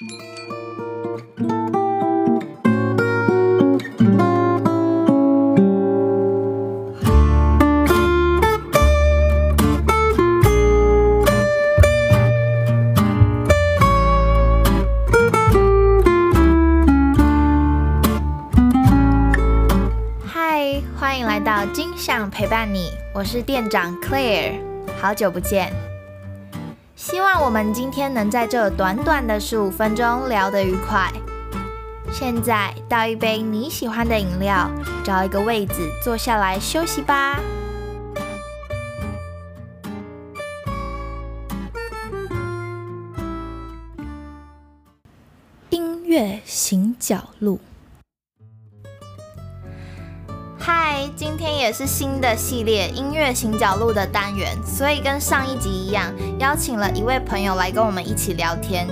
嗨，欢迎来到金想陪伴你，我是店长 Claire，好久不见。我们今天能在这短短的十五分钟聊得愉快。现在倒一杯你喜欢的饮料，找一个位子坐下来休息吧。音乐行脚路。嗨，今天也是新的系列音乐行脚路的单元，所以跟上一集一样，邀请了一位朋友来跟我们一起聊天。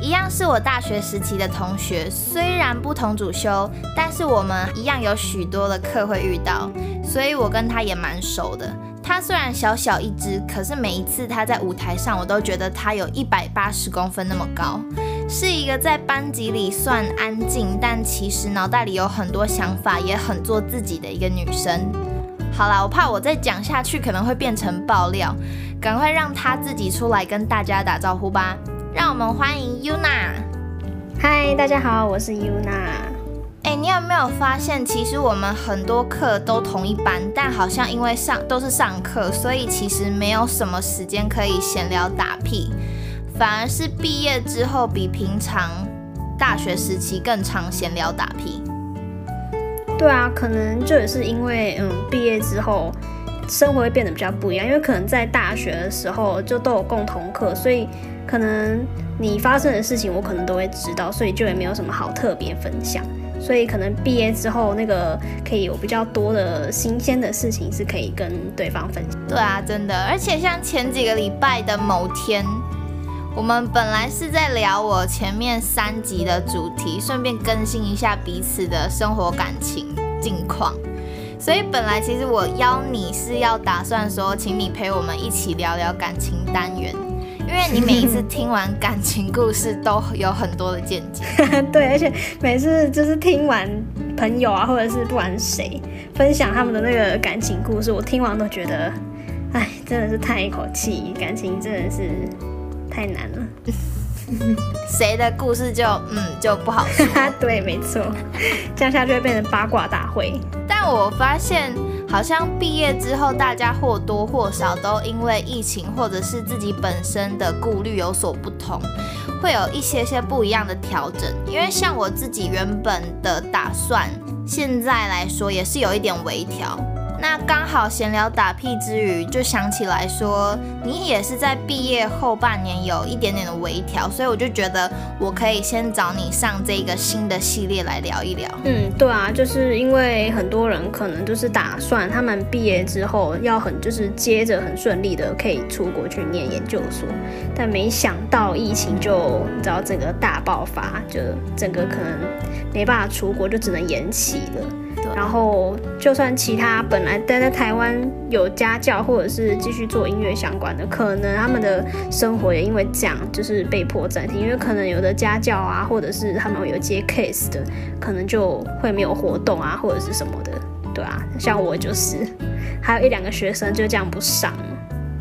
一样是我大学时期的同学，虽然不同主修，但是我们一样有许多的课会遇到，所以我跟他也蛮熟的。他虽然小小一只，可是每一次他在舞台上，我都觉得他有一百八十公分那么高，是一个在班级里算安静，但其实脑袋里有很多想法，也很做自己的一个女生。好啦，我怕我再讲下去可能会变成爆料，赶快让她自己出来跟大家打招呼吧。让我们欢迎 Yuna。嗨，大家好，我是 Yuna。哎，你有没有发现，其实我们很多课都同一班，但好像因为上都是上课，所以其实没有什么时间可以闲聊打屁，反而是毕业之后比平常大学时期更常闲聊打屁。对啊，可能这也是因为，嗯，毕业之后生活会变得比较不一样，因为可能在大学的时候就都有共同课，所以可能你发生的事情我可能都会知道，所以就也没有什么好特别分享。所以可能毕业之后，那个可以有比较多的新鲜的事情是可以跟对方分享。对啊，真的，而且像前几个礼拜的某天，我们本来是在聊我前面三集的主题，顺便更新一下彼此的生活感情近况。所以本来其实我邀你是要打算说，请你陪我们一起聊聊感情单元。因为你每一次听完感情故事都有很多的见解，对，而且每次就是听完朋友啊，或者是不管谁分享他们的那个感情故事，我听完都觉得，哎，真的是叹一口气，感情真的是太难了。谁的故事就嗯就不好说，对，没错，这样下去会变成八卦大会。但我发现。好像毕业之后，大家或多或少都因为疫情或者是自己本身的顾虑有所不同，会有一些些不一样的调整。因为像我自己原本的打算，现在来说也是有一点微调。那刚好闲聊打屁之余，就想起来说，你也是在毕业后半年有一点点的微调，所以我就觉得我可以先找你上这个新的系列来聊一聊。嗯，对啊，就是因为很多人可能就是打算他们毕业之后要很就是接着很顺利的可以出国去念研究所，但没想到疫情就你知道整个大爆发，就整个可能没办法出国，就只能延期了。然后，就算其他本来待在台湾有家教，或者是继续做音乐相关的，可能他们的生活也因为这样就是被迫暂停，因为可能有的家教啊，或者是他们有接 case 的，可能就会没有活动啊，或者是什么的，对啊，像我就是，还有一两个学生就这样不上。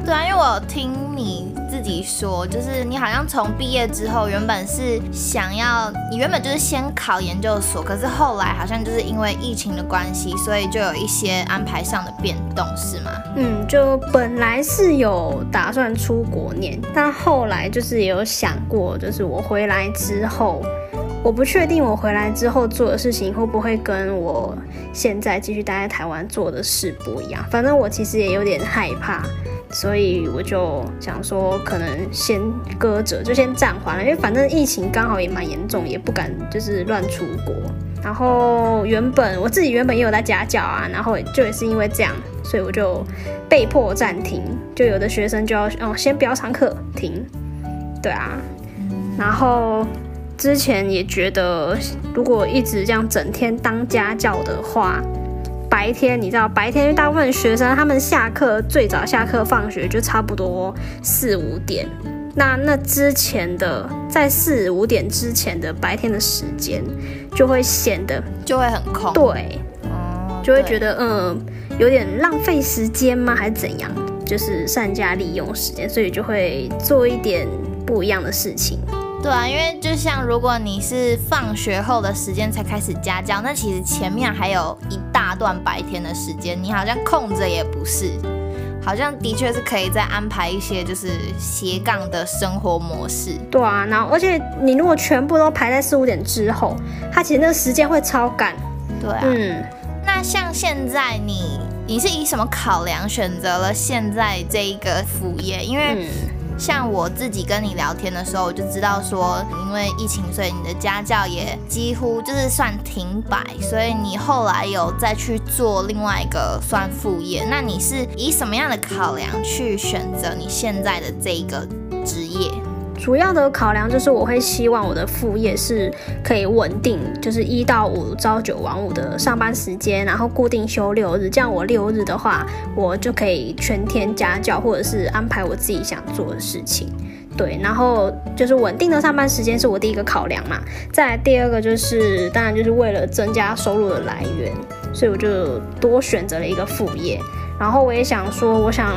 对啊，因为我听你自己说，就是你好像从毕业之后，原本是想要，你原本就是先考研究所，可是后来好像就是因为疫情的关系，所以就有一些安排上的变动，是吗？嗯，就本来是有打算出国念，但后来就是也有想过，就是我回来之后，我不确定我回来之后做的事情会不会跟我现在继续待在台湾做的事不一样。反正我其实也有点害怕。所以我就想说，可能先搁着，就先暂缓了，因为反正疫情刚好也蛮严重，也不敢就是乱出国。然后原本我自己原本也有在家教啊，然后就也是因为这样，所以我就被迫暂停。就有的学生就要哦，先不要上课，停。对啊。然后之前也觉得，如果一直这样整天当家教的话。白天你知道，白天因为大部分学生他们下课最早下课放学就差不多四五点，那那之前的在四五点之前的白天的时间，就会显得就会很空。对，哦，就会觉得嗯有点浪费时间吗？还是怎样？就是善加利用时间，所以就会做一点不一样的事情。对啊，因为就像如果你是放学后的时间才开始家教，那其实前面还有一大段白天的时间，你好像空着也不是，好像的确是可以再安排一些就是斜杠的生活模式。对啊，然后而且你如果全部都排在四五点之后，它其实那个时间会超赶。对啊，嗯，那像现在你你是以什么考量选择了现在这一个副业？因为嗯像我自己跟你聊天的时候，我就知道说，因为疫情，所以你的家教也几乎就是算停摆，所以你后来有再去做另外一个算副业。那你是以什么样的考量去选择你现在的这一个职业？主要的考量就是我会希望我的副业是可以稳定，就是一到五朝九晚五的上班时间，然后固定休六日，这样我六日的话，我就可以全天家教，或者是安排我自己想做的事情。对，然后就是稳定的上班时间是我第一个考量嘛，再来第二个就是当然就是为了增加收入的来源，所以我就多选择了一个副业。然后我也想说，我想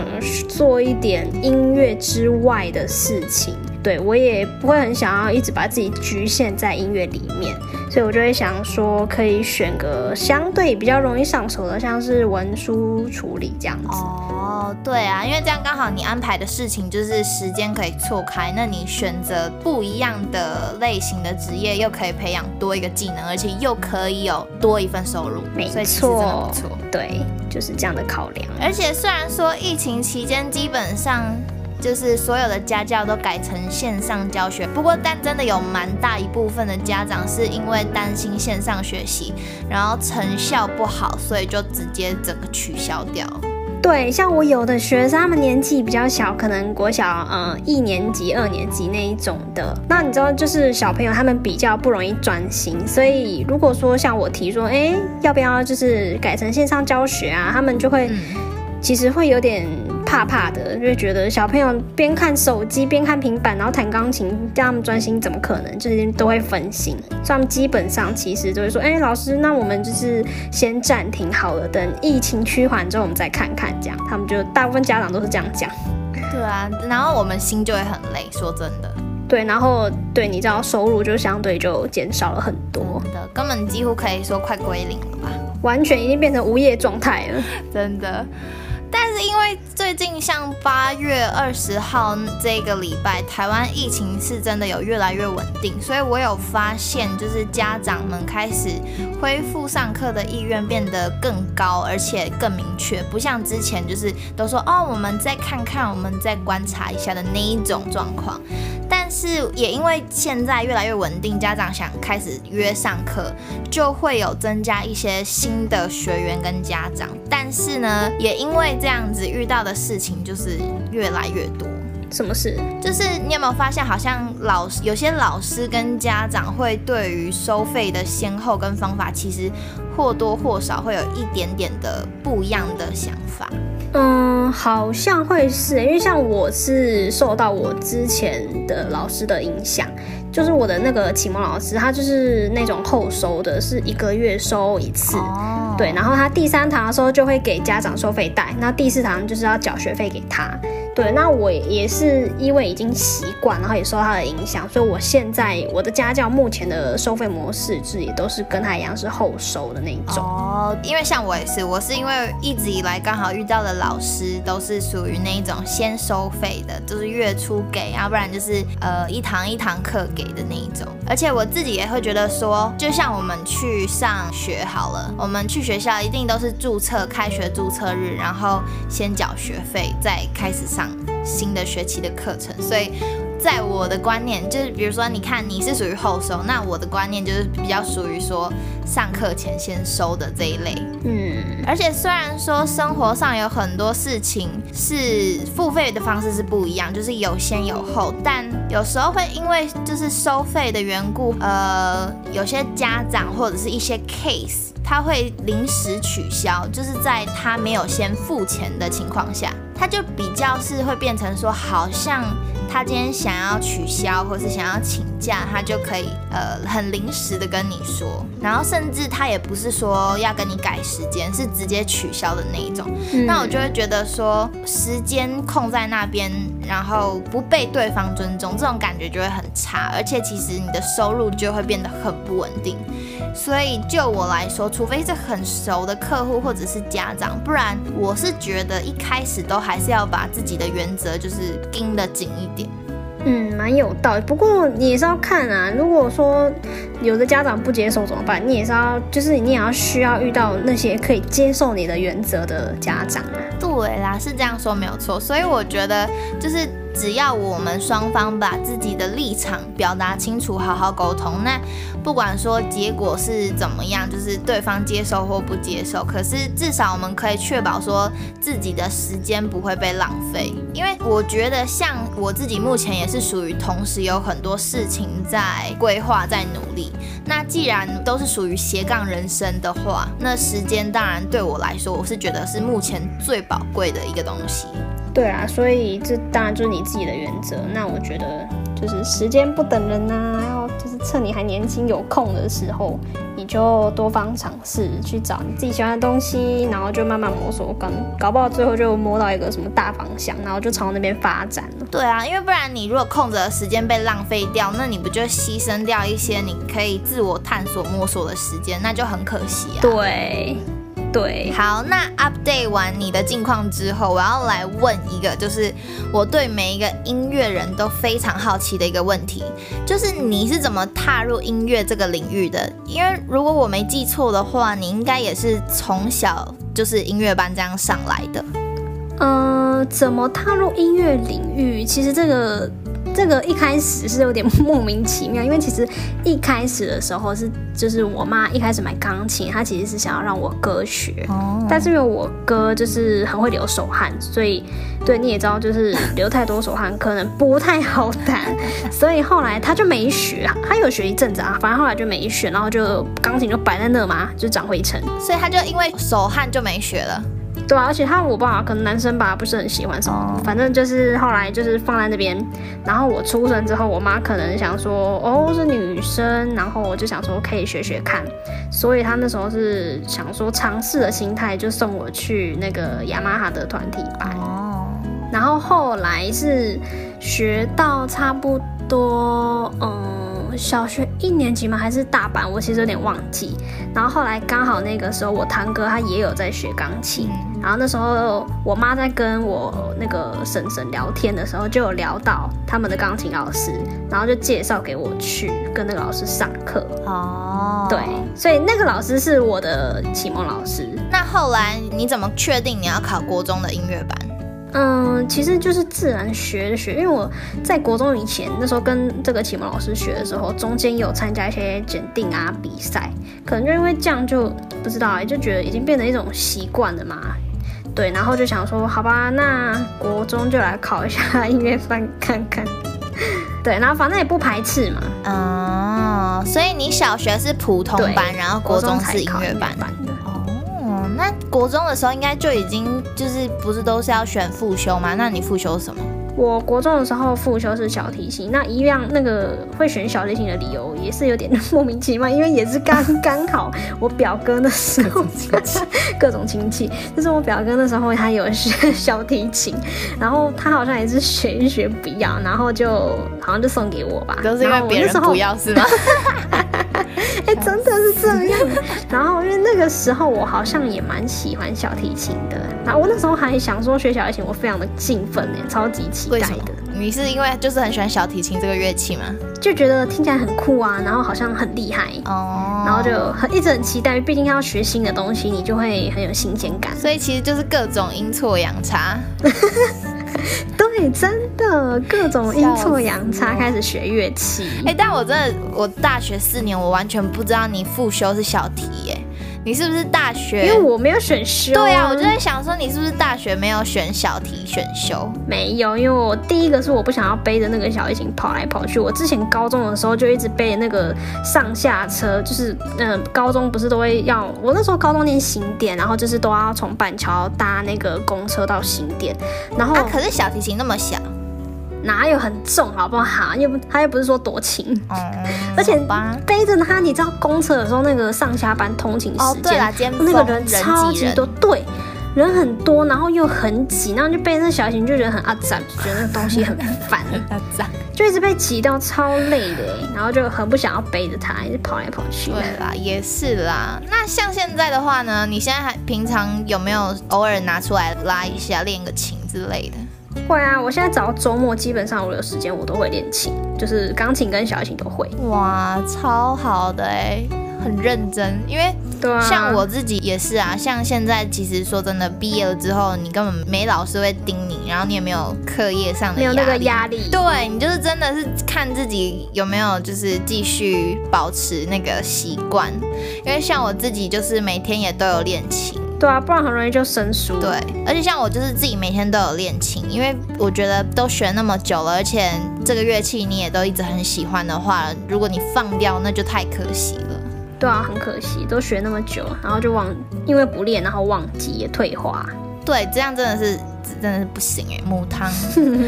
做一点音乐之外的事情。对我也不会很想要一直把自己局限在音乐里面，所以我就会想说，可以选个相对比较容易上手的，像是文书处理这样子。哦，对啊，因为这样刚好你安排的事情就是时间可以错开，那你选择不一样的类型的职业，又可以培养多一个技能，而且又可以有多一份收入，没所以其实真的错不错。对，就是这样的考量。而且虽然说疫情期间基本上就是所有的家教都改成线上教学，不过但真的有蛮大一部分的家长是因为担心线上学习，然后成效不好，所以就直接整个取消掉。对，像我有的学生，他们年纪比较小，可能国小呃一年级、二年级那一种的。那你知道，就是小朋友他们比较不容易转型，所以如果说像我提说，哎，要不要就是改成线上教学啊？他们就会、嗯其实会有点怕怕的，就会觉得小朋友边看手机边看平板，然后弹钢琴，叫他们专心怎么可能？就是都会分心，所以他们基本上其实都会说，哎，老师，那我们就是先暂停好了，等疫情趋缓之后我们再看看，这样。他们就大部分家长都是这样讲。对啊，然后我们心就会很累，说真的，对，然后对，你知道收入就相对就减少了很多，的根本几乎可以说快归零了吧。完全已经变成无业状态了。真的。但是因为最近像八月二十号这个礼拜，台湾疫情是真的有越来越稳定，所以我有发现，就是家长们开始恢复上课的意愿变得更高，而且更明确，不像之前就是都说哦，我们再看看，我们再观察一下的那一种状况。但是也因为现在越来越稳定，家长想开始约上课，就会有增加一些新的学员跟家长。但是呢，也因为这样子遇到的事情就是越来越多。什么事？就是你有没有发现，好像老师有些老师跟家长会对于收费的先后跟方法，其实或多或少会有一点点的不一样的想法。嗯，好像会是，因为像我是受到我之前的老师的影响，就是我的那个启蒙老师，他就是那种后收的，是一个月收一次。对，然后他第三堂的时候就会给家长收费袋，那第四堂就是要缴学费给他。对，那我也是因为已经习惯，然后也受他的影响，所以我现在我的家教目前的收费模式制也都是跟他一样是后收的那一种。哦，因为像我也是，我是因为一直以来刚好遇到的老师都是属于那一种先收费的，就是月初给，要不然就是呃一堂一堂课给的那一种。而且我自己也会觉得说，就像我们去上学好了，我们去学校一定都是注册开学注册日，然后先缴学费，再开始上新的学期的课程，所以。在我的观念，就是比如说，你看你是属于后收，那我的观念就是比较属于说上课前先收的这一类。嗯，而且虽然说生活上有很多事情是付费的方式是不一样，就是有先有后，但有时候会因为就是收费的缘故，呃，有些家长或者是一些 case，他会临时取消，就是在他没有先付钱的情况下，他就比较是会变成说，好像他今天想要取消或是想要请假，他就可以呃很临时的跟你说，然后甚至他也不是说要跟你改时间，是直接取消的那一种。那我就会觉得说时间空在那边，然后不被对方尊重，这种感觉就会很差，而且其实你的收入就会变得很不稳定。所以就我来说，除非是很熟的客户或者是家长，不然我是觉得一开始都还是要把自己的原则就是盯得紧一点。嗯，蛮有道理。不过你也是要看啊，如果说有的家长不接受怎么办？你也是要，就是你也要需要遇到那些可以接受你的原则的家长啊。对啦，是这样说没有错。所以我觉得就是。只要我们双方把自己的立场表达清楚，好好沟通，那不管说结果是怎么样，就是对方接受或不接受，可是至少我们可以确保说自己的时间不会被浪费。因为我觉得像我自己目前也是属于同时有很多事情在规划，在努力。那既然都是属于斜杠人生的话，那时间当然对我来说，我是觉得是目前最宝贵的一个东西。对啊，所以这当然就是你自己的原则。那我觉得就是时间不等人呐，要就是趁你还年轻有空的时候，你就多方尝试去找你自己喜欢的东西，然后就慢慢摸索，搞搞不好最后就摸到一个什么大方向，然后就朝那边发展了。对啊，因为不然你如果空着的时间被浪费掉，那你不就牺牲掉一些你可以自我探索摸索的时间，那就很可惜啊。对。对，好，那 update 完你的近况之后，我要来问一个，就是我对每一个音乐人都非常好奇的一个问题，就是你是怎么踏入音乐这个领域的？因为如果我没记错的话，你应该也是从小就是音乐班这样上来的。嗯，怎么踏入音乐领域？其实这个。这个一开始是有点 莫名其妙，因为其实一开始的时候是就是我妈一开始买钢琴，她其实是想要让我哥学，但是因为我哥就是很会流手汗，所以对你也知道，就是流太多手汗可能不太好弹，所以后来他就没学，他有学一阵子啊，反正后来就没学，然后就钢琴就摆在那嘛，就长灰尘，所以他就因为手汗就没学了。对啊，而且他我爸可能男生吧不是很喜欢什么，反正就是后来就是放在那边。然后我出生之后，我妈可能想说哦是女生，然后我就想说可以学学看，所以她那时候是想说尝试的心态，就送我去那个雅马哈的团体班。哦，然后后来是学到差不多嗯。小学一年级吗？还是大班？我其实有点忘记。然后后来刚好那个时候，我堂哥他也有在学钢琴。然后那时候我妈在跟我那个婶婶聊天的时候，就有聊到他们的钢琴老师，然后就介绍给我去跟那个老师上课。哦，对，所以那个老师是我的启蒙老师。那后来你怎么确定你要考国中的音乐班？嗯，其实就是自然学的学，因为我在国中以前那时候跟这个启蒙老师学的时候，中间有参加一些检定啊比赛，可能就因为这样就不知道哎，就觉得已经变成一种习惯了嘛。对，然后就想说，好吧，那国中就来考一下音乐班看看。对，然后反正也不排斥嘛。哦，所以你小学是普通班，然后国中是音乐班。那国中的时候应该就已经就是不是都是要选副修吗？那你副修什么？我国中的时候副修是小提琴，那一样那个会选小提琴的理由也是有点莫名其妙，因为也是刚 刚好我表哥那时候各种亲戚，就是我表哥那时候他有学小提琴，然后他好像也是学一学不要，然后就好像就送给我吧，都是因为别人不要是吗？哎，真的是这样。然后因为那个时候我好像也蛮喜欢小提琴的，然后我那时候还想说学小提琴，我非常的兴奋呢，超级期待的。你是因为就是很喜欢小提琴这个乐器吗？就觉得听起来很酷啊，然后好像很厉害哦，然后就很一直很期待，毕竟要学新的东西，你就会很有新鲜感。所以其实就是各种阴错阳差。的各种阴错阳差开始学乐器。哎，但我真的，我大学四年，我完全不知道你复修是小提耶。你是不是大学？因为我没有选修。对啊，我就在想说，你是不是大学没有选小提选修？没有，因为我第一个是我不想要背着那个小提琴跑来跑去。我之前高中的时候就一直背那个上下车，就是嗯，高中不是都会要我那时候高中念新店，然后就是都要从板桥搭那个公车到新店，然后啊可是小提琴那么小。哪有很重好不好？又不，他又不是说多轻，哦，而且背着它，你知道公车的时候那个上下班通勤哦时间，对啦尖那个人超级多，对，人很多，然后又很挤，然后就被那小型就觉得很阿脏，就觉得那个东西很烦，那这样就一直被挤到超累的欸，然后就很不想要背着他，一直跑来跑去。对啦，也是啦。那像现在的话呢，你现在还平常有没有偶尔拿出来拉一下，练个琴之类的？会啊，我现在只要周末，基本上我有时间我都会练琴，就是钢琴跟小提琴都会。哇，超好的哎、很认真，因为对啊，像我自己也是啊，像现在其实说真的，毕业了之后，你根本没老师会盯你，然后你也没有课业上的没有那个压力。对你就是真的是看自己有没有就是继续保持那个习惯，因为像我自己就是每天也都有练琴，对啊，不然很容易就生疏。对，而且像我就是自己每天都有练琴，因为我觉得都学那么久了，而且这个乐器你也都一直很喜欢的话，如果你放掉那就太可惜了。对啊，很可惜，都学那么久，然后就忘，因为不练，然后忘记也退化。对，这样真的是真的是不行哎，母汤。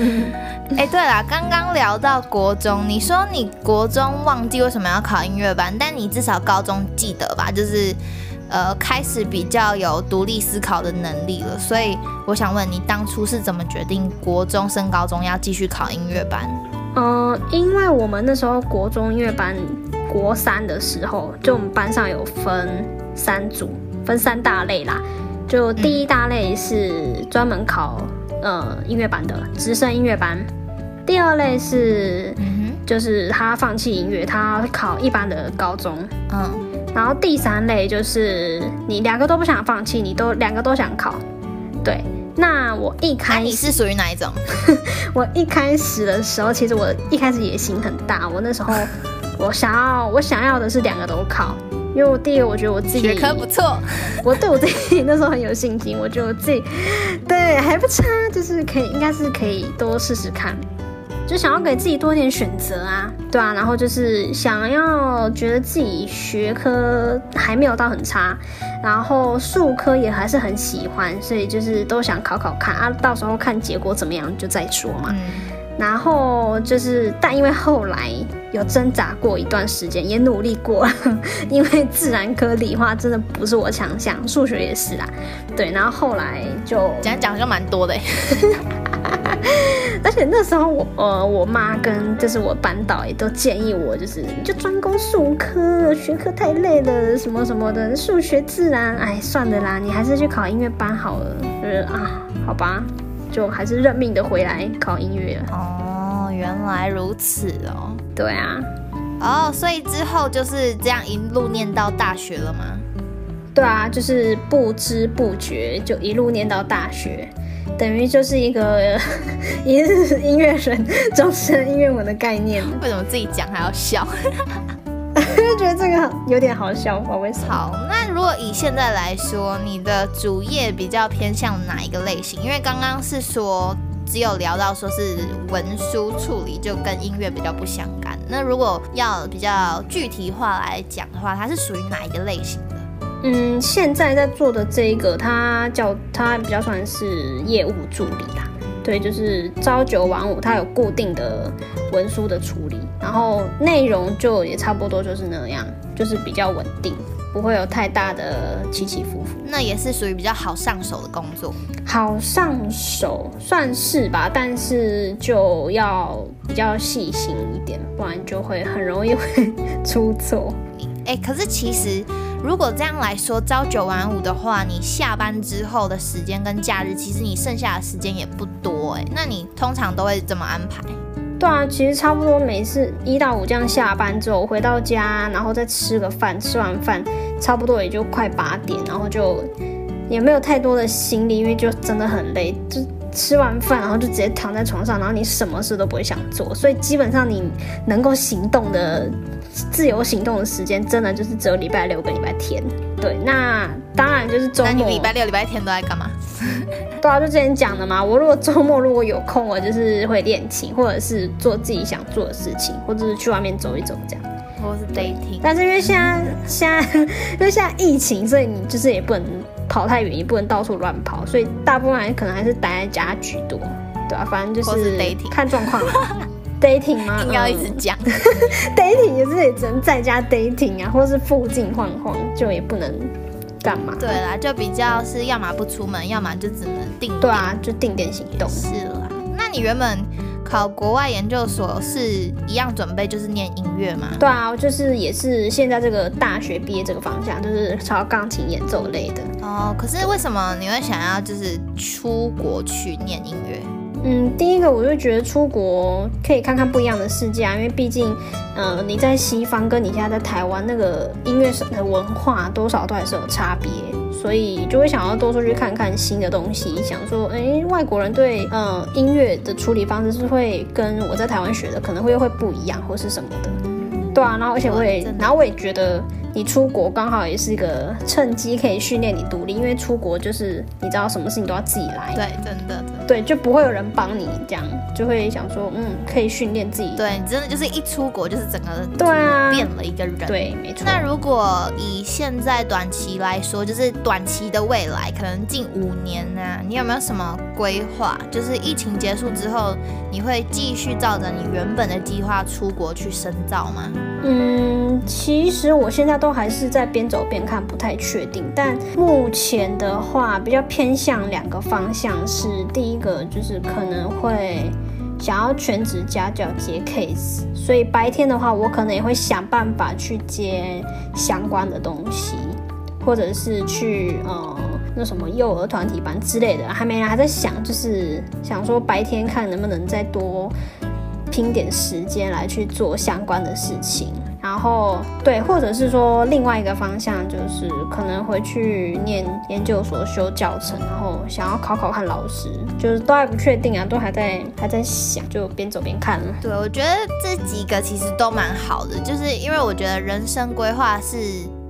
哎，对啦，刚刚聊到国中，你说你国中忘记为什么要考音乐班，但你至少高中记得吧？就是呃，开始比较有独立思考的能力了。所以我想问你，当初是怎么决定国中升高中要继续考音乐班？嗯、因为我们那时候国中音乐班国三的时候，就我们班上有分三组，分三大类啦。就第一大类是专门考呃音乐班的直升音乐班，第二类是嗯就是他放弃音乐，他考一般的高中。嗯。然后第三类就是你两个都不想放弃，你都两个都想考。对，那我一那、开始你是属于哪一种？我一开始的时候，其实我一开始野心很大。我那时候 我想要我想要的是两个都考，因为我第一个我觉得我自己学科不错，我对我自己那时候很有信心，我觉得我自己对还不差，就是可以应该是可以多试试看。就想要给自己多一点选择啊，对啊，然后就是想要觉得自己学科还没有到很差，然后数科也还是很喜欢，所以就是都想考考看啊，到时候看结果怎么样就再说嘛。嗯，然后就是，但因为后来有挣扎过一段时间，也努力过，因为自然科理化真的不是我强项，数学也是啦，对，然后后来就这样讲就蛮多的欸。而且那时候我呃，我妈跟就是我班导也都建议我，就是你就专攻数科，学科太累了，什么什么的，数学自然，哎，算了啦，你还是去考音乐班好了。就是啊，好吧，就还是认命的回来考音乐了。哦，原来如此哦。对啊，哦，所以之后就是这样一路念到大学了吗？对啊，就是不知不觉就一路念到大学。等于就是一个 一日音乐人，终身音乐文的概念，为什么自己讲还要笑？就 觉得这个有点好笑，不知道为什么。好，那如果以现在来说，你的主业比较偏向哪一个类型？因为刚刚是说只有聊到说是文书处理，就跟音乐比较不相干。那如果要比较具体化来讲的话，它是属于哪一个类型的？嗯，现在在做的这一个，它叫它比较算是业务助理啦。对，就是朝九晚五，它有固定的文书的处理，然后内容就也差不多就是那样，就是比较稳定，不会有太大的起起伏伏。那也是属于比较好上手的工作。好上手算是吧，但是就要比较细心一点，不然就会很容易会 出错。哎，可是其实如果这样来说，朝九晚五的话，你下班之后的时间跟假日，其实你剩下的时间也不多哎。那你通常都会怎么安排？对啊，其实差不多每次一到五这样下班之后回到家，然后再吃个饭，吃完饭差不多也就快八点，然后就也没有太多的心力，因为就真的很累，就吃完饭然后就直接躺在床上，然后你什么事都不会想做，所以基本上你能够行动的自由行动的时间，真的就是只有礼拜六跟礼拜天。对，那当然就是周末。那你礼拜六、礼拜天都在干嘛？对啊，就之前讲的嘛。我如果周末如果有空，我就是会练琴，或者是做自己想做的事情，或者是去外面走一走这样。或是 dating？但是因为现在现在因为现在疫情，所以你就是也不能跑太远，也不能到处乱跑，所以大部分人可能还是待在家居多。对啊，反正就是看状况啦 dating 吗？硬要一直嗯讲。dating 也是也只能在家 dating 啊，或是附近晃晃，就也不能干嘛。对啦，就比较是要么不出门，要么就只能定点。对啊，就定点行动。是啦。那你原本考国外研究所是一样准备就是念音乐吗？对啊，就是也是现在这个大学毕业这个方向，就是朝钢琴演奏类的。哦，可是为什么你会想要就是出国去念音乐？嗯，第一个我就觉得出国可以看看不一样的世界啊，因为毕竟，呃，你在西方跟你现在在台湾那个音乐的文化多少都还是有差别，所以就会想要多出去看看新的东西，想说，哎，外国人对呃音乐的处理方式是会跟我在台湾学的可能会会不一样，或是什么的，对啊，然后而且我也然后我也觉得。你出国刚好也是一个趁机可以训练你独立，因为出国就是你知道什么事情都要自己来，对，真的，真的对，就不会有人帮你，这样就会想说，嗯，可以训练自己。对你真的就是一出国就是整个对啊变了一个人。。对，没错。那如果以现在短期来说，就是短期的未来，可能近五年呢、你有没有什么规划？就是疫情结束之后，你会继续照着你原本的计划出国去深造吗？嗯，其实我现在都还是在边走边看，不太确定。但目前的话，比较偏向两个方向是，第一个就是可能会想要全职家教接 case，所以白天的话，我可能也会想办法去接相关的东西，或者是去呃。那什么幼儿团体班之类的，还没还在想，就是想说白天看能不能再多拼点时间来去做相关的事情，然后对，或者是说另外一个方向就是可能回去念研究所修教程，然后想要考考看老师，就是都还不确定啊，都还在还在想，就边走边看了。对，我觉得这几个其实都蛮好的，就是因为我觉得人生规划是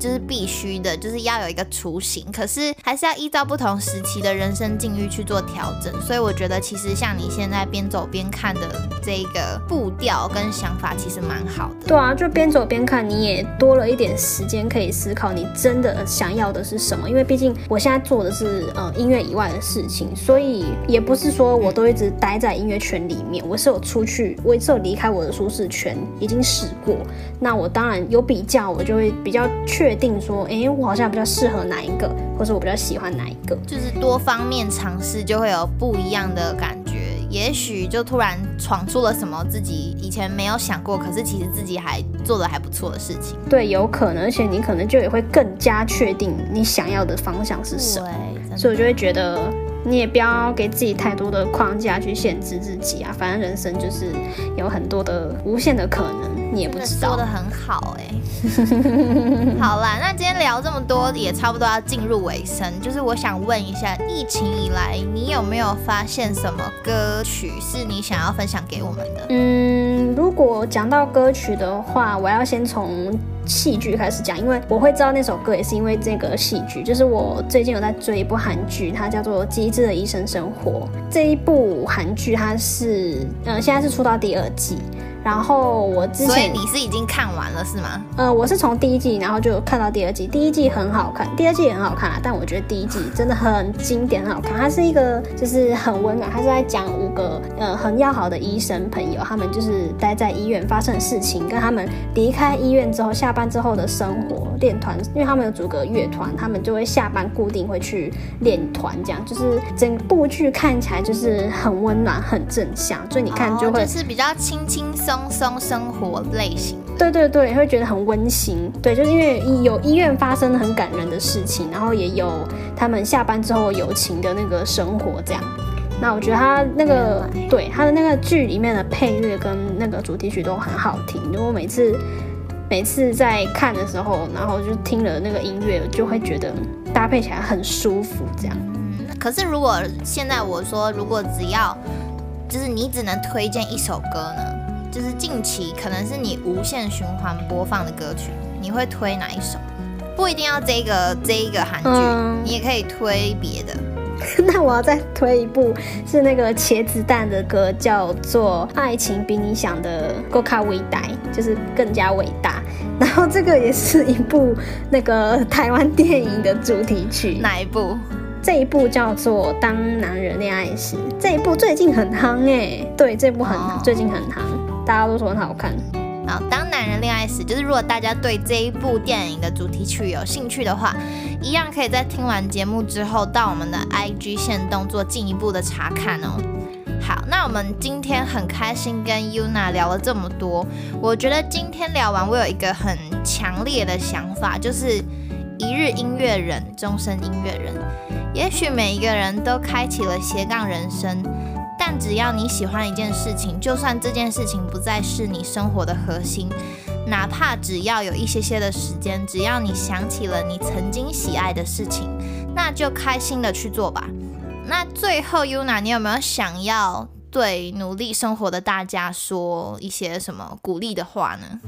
就是必须的，就是要有一个雏形，可是还是要依照不同时期的人生境遇去做调整。所以我觉得其实像你现在边走边看的这个步调跟想法，其实蛮好的。对啊，就边走边看，你也多了一点时间可以思考你真的想要的是什么。因为毕竟我现在做的是呃音乐以外的事情，所以也不是说我都一直待在音乐圈里面，我是有出去，我是有离开我的舒适圈，已经试过。那我当然有比较，我就会比较确定说，诶，我好像比较适合哪一个，或者我比较喜欢哪一个。就是多方面尝试，就会有不一样的感觉。也许就突然闯出了什么自己以前没有想过，可是其实自己还做的还不错的事情。对，有可能，而且你可能就也会更加确定你想要的方向是什么。对，所以我就会觉得，你也不要给自己太多的框架去限制自己啊。反正人生就是有很多的无限的可能，你也不知道说的。很好哎、好啦，那今天聊这么多，也差不多要进入尾声。就是我想问一下，疫情以来，你有没有发现什么歌曲是你想要分享给我们的？嗯，如果讲到歌曲的话，我要先从戏剧开始讲，因为我会知道那首歌也是因为这个戏剧，就是我最近有在追一部韩剧，它叫做《机智的医生生活》。这一部韩剧它是，嗯、现在是出到第二季。然后我之所以前你是已经看完了是吗？呃，我是从第一季，然后就看到第二季。第一季很好看，第二季也很好看啊。但我觉得第一季真的很经典，很好看。它是一个就是很温暖，它是在讲五个呃很要好的医生朋友，他们就是待在医院发生的事情，跟他们离开医院之后下班之后的生活，练团，因为他们有组个乐团，他们就会下班固定会去练团，这样就是整部剧看起来就是很温暖、很正向，所以你看就会哦就是比较轻轻松松生活类型的。对对对，会觉得很温馨。对，就是因为有医院发生很感人的事情，然后也有他们下班之后友情的那个生活这样。那我觉得他那个对他的那个剧里面的配乐跟那个主题曲都很好听，如果每次每次在看的时候，然后就听了那个音乐，就会觉得搭配起来很舒服这样。嗯，可是如果现在我说，如果只要就是你只能推荐一首歌呢，就是近期可能是你无限循环播放的歌曲，你会推哪一首？不一定要这个这一个韩剧，嗯你也可以推别的。那我要再推一部是那个茄子蛋的歌，叫做《爱情比你想的够卡伟大》，就是更加伟大。然后这个也是一部那个台湾电影的主题曲，哪一部？这一部叫做《当男人恋爱时》，这一部最近很夯哎，对，这部很最近很夯，大家都说很好看。好《当男人恋爱时》，就是如果大家对这一部电影的主题曲有兴趣的话，一样可以在听完节目之后到我们的 IG 线动做进一步的查看哦。好，那我们今天很开心跟 Yuna 聊了这么多，我觉得今天聊完，我有一个很强烈的想法，就是一日音乐人，终身音乐人。也许每一个人都开启了斜杠人生，但只要你喜欢一件事情，就算这件事情不再是你生活的核心，哪怕只要有一些些的时间，只要你想起了你曾经喜爱的事情，那就开心的去做吧。那最后，Yuna，你有没有想要对努力生活的大家说一些什么鼓励的话呢？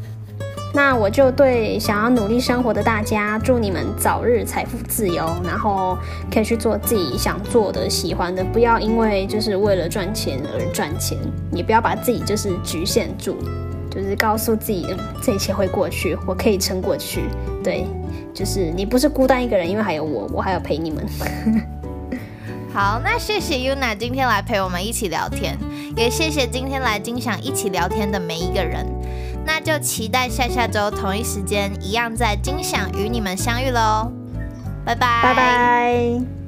那我就对想要努力生活的大家，祝你们早日财富自由，然后可以去做自己想做的、喜欢的，不要因为就是为了赚钱而赚钱，也不要把自己就是局限住，就是告诉自己，这一切会过去，我可以撑过去。对，就是你不是孤单一个人，因为还有我，我还要陪你们。好，那谢谢 Yuna 今天来陪我们一起聊天，也谢谢今天来金享一起聊天的每一个人。那就期待下下周同一时间一样在金享与你们相遇喽，拜拜，拜拜。